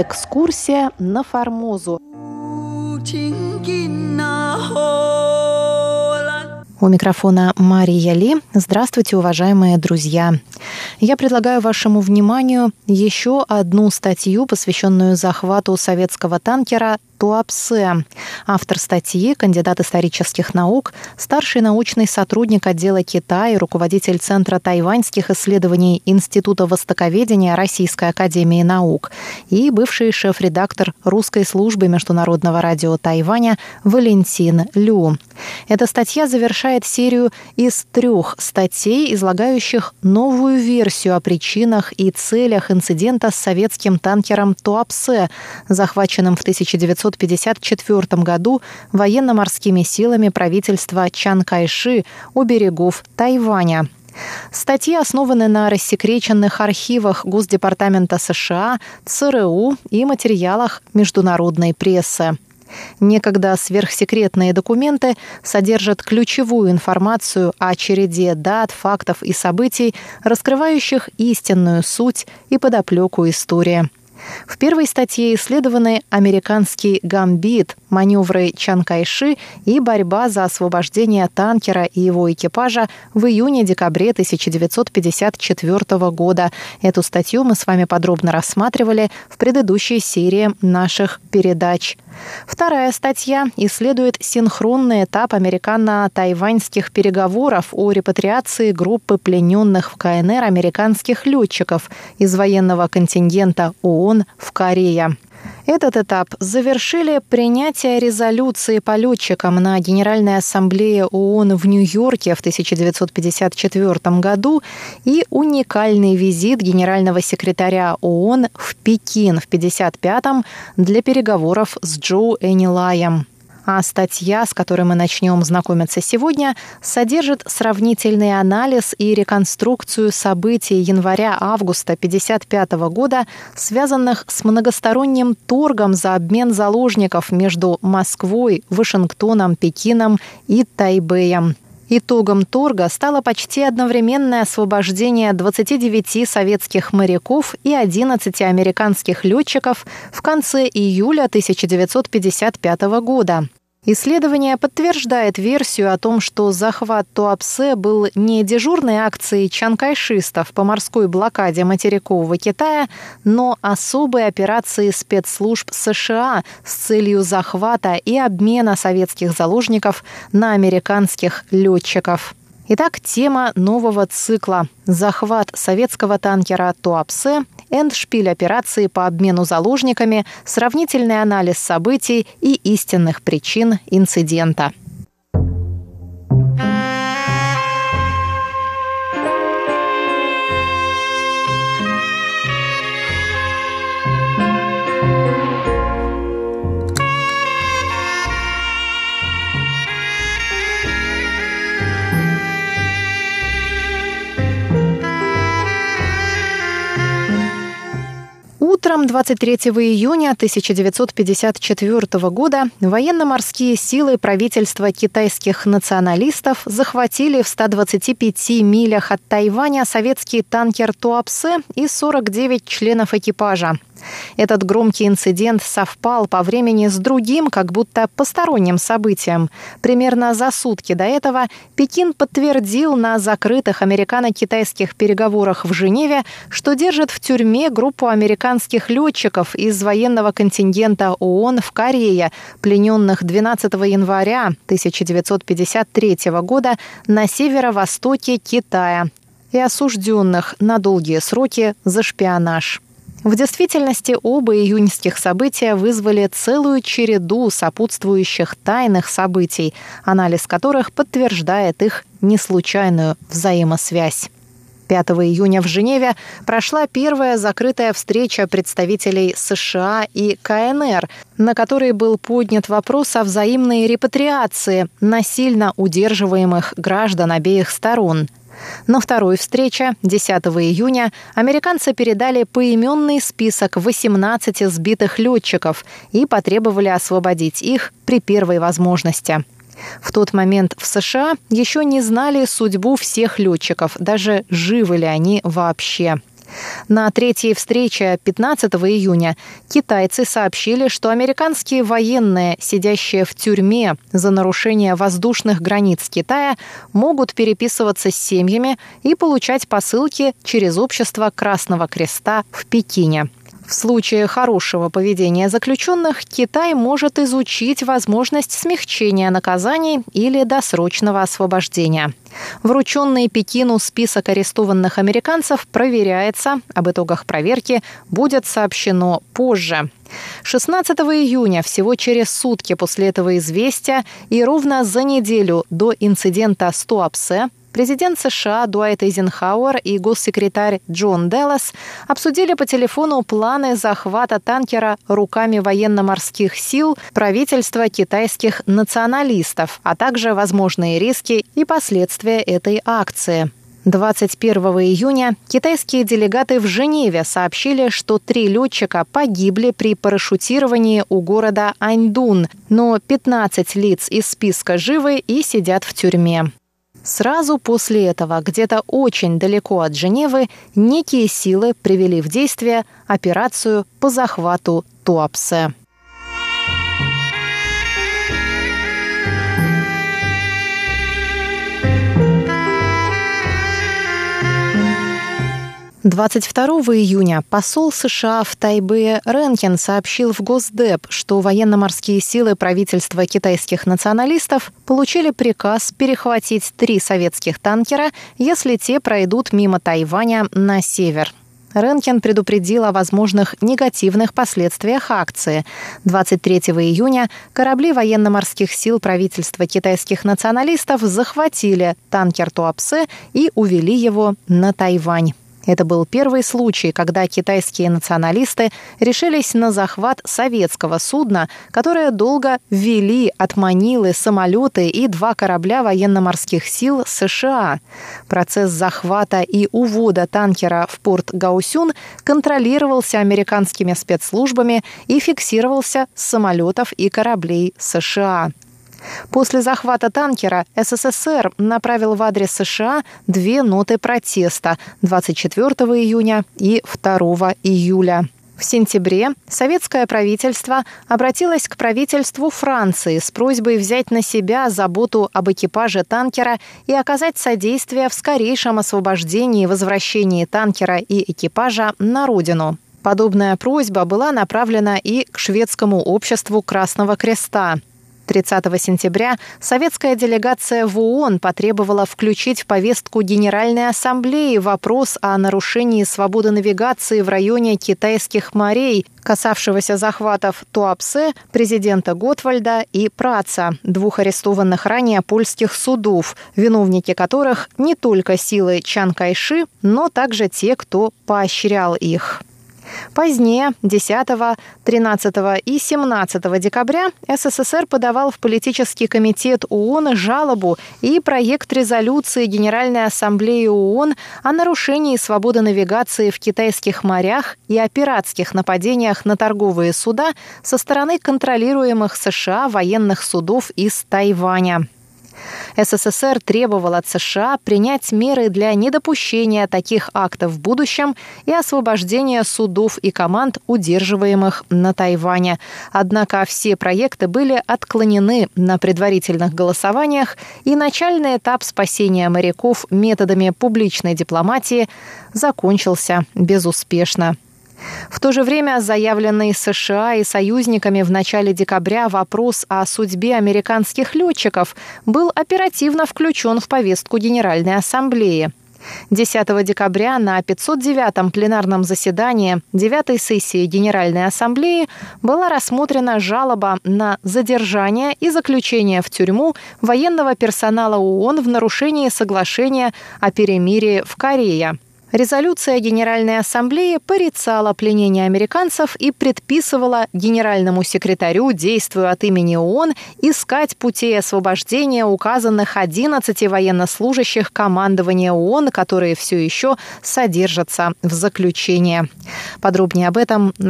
Экскурсия на Формозу. У микрофона Мария Ли. Здравствуйте, уважаемые друзья. Я предлагаю вашему вниманию еще одну статью, посвященную захвату советского танкера Туапсе. Автор статьи, кандидат исторических наук, старший научный сотрудник отдела Китая, руководитель Центра тайваньских исследований Института востоковедения Российской академии наук и бывший шеф-редактор русской службы Международного радио Тайваня Валентин Лю. Эта статья завершает серию из трех статей, излагающих новую версию о причинах и целях инцидента с советским танкером Туапсе, захваченным в 1900 1954 году военно-морскими силами правительства Чан Кайши у берегов Тайваня. Статьи основаны на рассекреченных архивах Госдепартамента США, ЦРУ и материалах международной прессы. Некогда сверхсекретные документы содержат ключевую информацию о череде дат, фактов и событий, раскрывающих истинную суть и подоплеку истории. В первой статье исследованы американский гамбит, маневры Чан Кайши и борьба за освобождение танкера и его экипажа в июне-декабре 1954 года. Эту статью мы с вами подробно рассматривали в предыдущей серии наших передач. Вторая статья исследует синхронный этап американо-тайваньских переговоров о репатриации группы плененных в КНР американских летчиков из военного контингента ООН в Корее. Этот этап завершили принятие резолюции по летчикам на Генеральной Ассамблее ООН в Нью-Йорке в 1954 году и уникальный визит генерального секретаря ООН в Пекин в 1955 для переговоров с Джо Энилаем. А статья, с которой мы начнем знакомиться сегодня, содержит сравнительный анализ и реконструкцию событий января-августа 1955 года, связанных с многосторонним торгом за обмен заложников между Москвой, Вашингтоном, Пекином и Тайбэем. Итогом торга стало почти одновременное освобождение 29 советских моряков и 11 американских летчиков в конце июля 1955 года. Исследование подтверждает версию о том, что захват Туапсе был не дежурной акцией чанкайшистов по морской блокаде материкового Китая, но особой операцией спецслужб США с целью захвата и обмена советских заложников на американских летчиков. Итак, тема нового цикла – захват советского танкера Туапсе эндшпиль операции по обмену заложниками, сравнительный анализ событий и истинных причин инцидента. Утром 23 июня 1954 года военно-морские силы правительства китайских националистов захватили в 125 милях от Тайваня советский танкер Туапсе и 49 членов экипажа. Этот громкий инцидент совпал по времени с другим, как будто посторонним событием. Примерно за сутки до этого Пекин подтвердил на закрытых американо-китайских переговорах в Женеве, что держит в тюрьме группу американских летчиков из военного контингента ООН в Корее, плененных 12 января 1953 года на северо-востоке Китая и осужденных на долгие сроки за шпионаж. В действительности оба июньских события вызвали целую череду сопутствующих тайных событий, анализ которых подтверждает их неслучайную взаимосвязь. 5 июня в Женеве прошла первая закрытая встреча представителей США и КНР, на которой был поднят вопрос о взаимной репатриации насильно удерживаемых граждан обеих сторон – на второй встрече, 10 июня, американцы передали поименный список 18 сбитых летчиков и потребовали освободить их при первой возможности. В тот момент в США еще не знали судьбу всех летчиков, даже живы ли они вообще. На третьей встрече 15 июня китайцы сообщили, что американские военные, сидящие в тюрьме за нарушение воздушных границ Китая, могут переписываться с семьями и получать посылки через общество Красного Креста в Пекине. В случае хорошего поведения заключенных Китай может изучить возможность смягчения наказаний или досрочного освобождения. Врученный Пекину список арестованных американцев проверяется. Об итогах проверки будет сообщено позже. 16 июня, всего через сутки после этого известия и ровно за неделю до инцидента с Туапсе, Президент США Дуайт Эйзенхауэр и госсекретарь Джон Деллас обсудили по телефону планы захвата танкера руками военно-морских сил правительства китайских националистов, а также возможные риски и последствия этой акции. 21 июня китайские делегаты в Женеве сообщили, что три летчика погибли при парашютировании у города Аньдун, но 15 лиц из списка живы и сидят в тюрьме. Сразу после этого, где-то очень далеко от Женевы, некие силы привели в действие операцию по захвату Туапсе. 22 июня посол США в Тайбе Ренкен сообщил в Госдеп, что военно-морские силы правительства китайских националистов получили приказ перехватить три советских танкера, если те пройдут мимо Тайваня на север. Ренкен предупредил о возможных негативных последствиях акции. 23 июня корабли военно-морских сил правительства китайских националистов захватили танкер Туапсе и увели его на Тайвань. Это был первый случай, когда китайские националисты решились на захват советского судна, которое долго вели от Манилы самолеты и два корабля военно-морских сил США. Процесс захвата и увода танкера в порт Гаусюн контролировался американскими спецслужбами и фиксировался с самолетов и кораблей США. После захвата танкера СССР направил в адрес США две ноты протеста 24 июня и 2 июля. В сентябре советское правительство обратилось к правительству Франции с просьбой взять на себя заботу об экипаже танкера и оказать содействие в скорейшем освобождении и возвращении танкера и экипажа на родину. Подобная просьба была направлена и к шведскому обществу Красного Креста. 30 сентября советская делегация в ООН потребовала включить в повестку Генеральной Ассамблеи вопрос о нарушении свободы навигации в районе китайских морей, касавшегося захватов Туапсе, президента Готвальда и Праца, двух арестованных ранее польских судов, виновники которых не только силы Чан Кайши, но также те, кто поощрял их. Позднее, 10, 13 и 17 декабря, СССР подавал в политический комитет ООН жалобу и проект резолюции Генеральной Ассамблеи ООН о нарушении свободы навигации в китайских морях и о пиратских нападениях на торговые суда со стороны контролируемых США военных судов из Тайваня. СССР требовал от США принять меры для недопущения таких актов в будущем и освобождения судов и команд, удерживаемых на Тайване. Однако все проекты были отклонены на предварительных голосованиях, и начальный этап спасения моряков методами публичной дипломатии закончился безуспешно. В то же время заявленный США и союзниками в начале декабря вопрос о судьбе американских летчиков был оперативно включен в повестку Генеральной Ассамблеи. 10 декабря на 509-м пленарном заседании 9-й сессии Генеральной Ассамблеи была рассмотрена жалоба на задержание и заключение в тюрьму военного персонала ООН в нарушении соглашения о перемирии в Корее. Резолюция Генеральной Ассамблеи порицала пленение американцев и предписывала генеральному секретарю, действуя от имени ООН, искать путей освобождения указанных 11 военнослужащих командования ООН, которые все еще содержатся в заключении. Подробнее об этом